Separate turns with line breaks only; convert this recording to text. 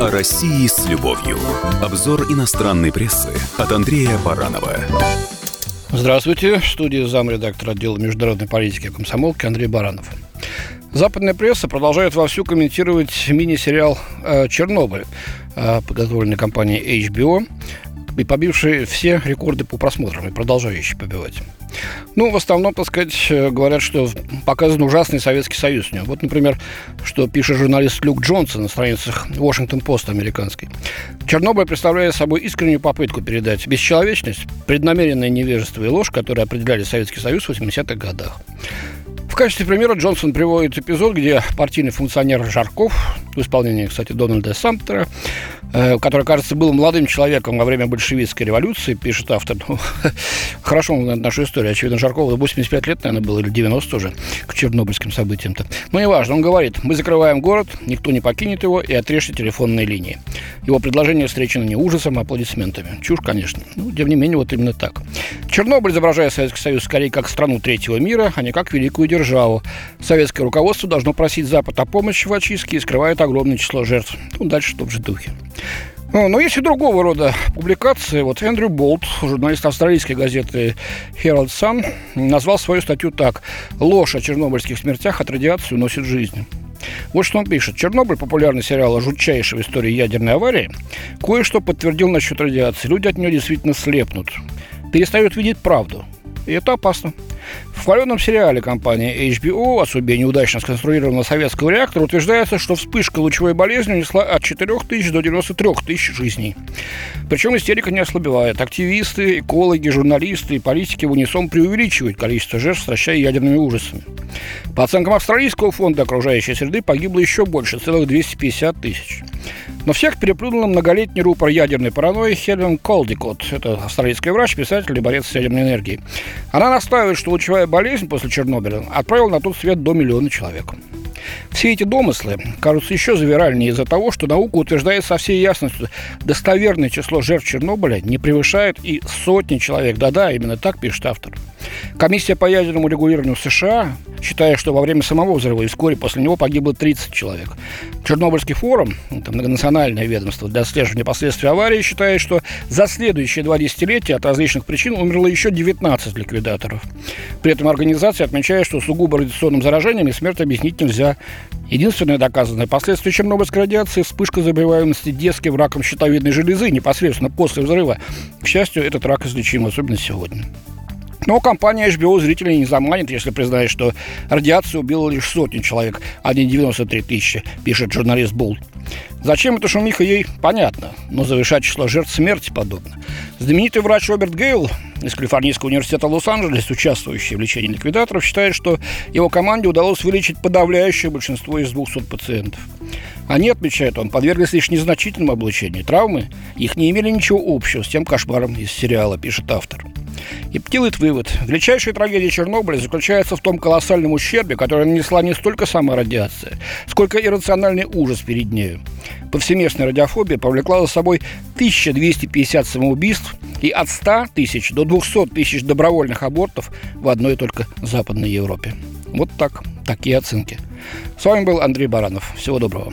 О России с любовью. Обзор иностранной прессы от Андрея Баранова.
Здравствуйте. В студии замредактора отдела международной политики комсомолки Андрей Баранов. Западная пресса продолжает вовсю комментировать мини-сериал э, «Чернобыль», э, подготовленный компанией HBO, и побивший все рекорды по просмотрам и продолжающий побивать. Ну, в основном, так сказать, э, говорят, что показан ужасный Советский Союз. Вот, например, что пишет журналист Люк Джонсон на страницах Washington-Post американской. Чернобыль представляет собой искреннюю попытку передать бесчеловечность, преднамеренное невежество и ложь, которые определяли Советский Союз в 80-х годах качестве примера Джонсон приводит эпизод, где партийный функционер Жарков, в исполнении, кстати, Дональда Самтера, э, который, кажется, был молодым человеком во время большевистской революции, пишет автор. Ну, хорошо он знает нашу историю. Очевидно, Жаркову 85 лет, наверное, было, или 90 уже, к чернобыльским событиям-то. Но неважно, он говорит, мы закрываем город, никто не покинет его и отрежьте телефонные линии. Его предложение встречено не ужасом, а аплодисментами. Чушь, конечно. Ну, тем не менее, вот именно так. Чернобыль изображает Советский Союз скорее как страну третьего мира, а не как великую державу. Советское руководство должно просить Запад о помощи в очистке и скрывает огромное число жертв. Ну, дальше в том же духе. Ну, но есть и другого рода публикации. Вот Эндрю Болт, журналист австралийской газеты Herald Sun, назвал свою статью так «Ложь о чернобыльских смертях от радиации уносит жизнь». Вот что он пишет. Чернобыль, популярный сериал о жутчайшей в истории ядерной аварии, кое-что подтвердил насчет радиации. Люди от нее действительно слепнут перестает видеть правду. И это опасно. В хваленном сериале компании HBO о судьбе неудачно сконструированного советского реактора утверждается, что вспышка лучевой болезни унесла от 4 тысяч до 93 тысяч жизней. Причем истерика не ослабевает. Активисты, экологи, журналисты и политики в унисон преувеличивают количество жертв, стращая ядерными ужасами. По оценкам Австралийского фонда окружающей среды погибло еще больше, целых 250 тысяч. Но всех переплюнула многолетний рупор ядерной паранойи Хелен Колдикот. Это австралийский врач, писатель и борец с ядерной энергией. Она настаивает, что лучевая болезнь после Чернобыля отправила на тот свет до миллиона человек. Все эти домыслы кажутся еще завиральнее из-за того, что наука утверждает со всей ясностью, достоверное число жертв Чернобыля не превышает и сотни человек. Да-да, именно так пишет автор. Комиссия по ядерному регулированию США считая, что во время самого взрыва и вскоре после него погибло 30 человек. Чернобыльский форум, это многонациональное ведомство для отслеживания последствий аварии, считает, что за следующие два десятилетия от различных причин умерло еще 19 ликвидаторов. При этом организация отмечает, что сугубо радиационным заражением смерть объяснить нельзя. Единственное доказанное последствие чернобыльской радиации – вспышка заболеваемости детским раком щитовидной железы непосредственно после взрыва. К счастью, этот рак излечим, особенно сегодня. Но компания HBO зрителей не заманит, если признает, что радиация убила лишь сотни человек, а не 93 тысячи, пишет журналист Булл. Зачем эта шумиха ей, понятно, но завышать число жертв смерти подобно. Знаменитый врач Роберт Гейл из Калифорнийского университета Лос-Анджелес, участвующий в лечении ликвидаторов, считает, что его команде удалось вылечить подавляющее большинство из 200 пациентов. Они, отмечает он, подверглись лишь незначительному облучению. Травмы их не имели ничего общего с тем кошмаром из сериала, пишет автор. И делает вывод. Величайшая трагедия Чернобыля заключается в том колоссальном ущербе, который нанесла не столько сама радиация, сколько иррациональный ужас перед нею. Повсеместная радиофобия повлекла за собой 1250 самоубийств и от 100 тысяч до 200 тысяч добровольных абортов в одной только Западной Европе. Вот так, такие оценки. С вами был Андрей Баранов. Всего доброго.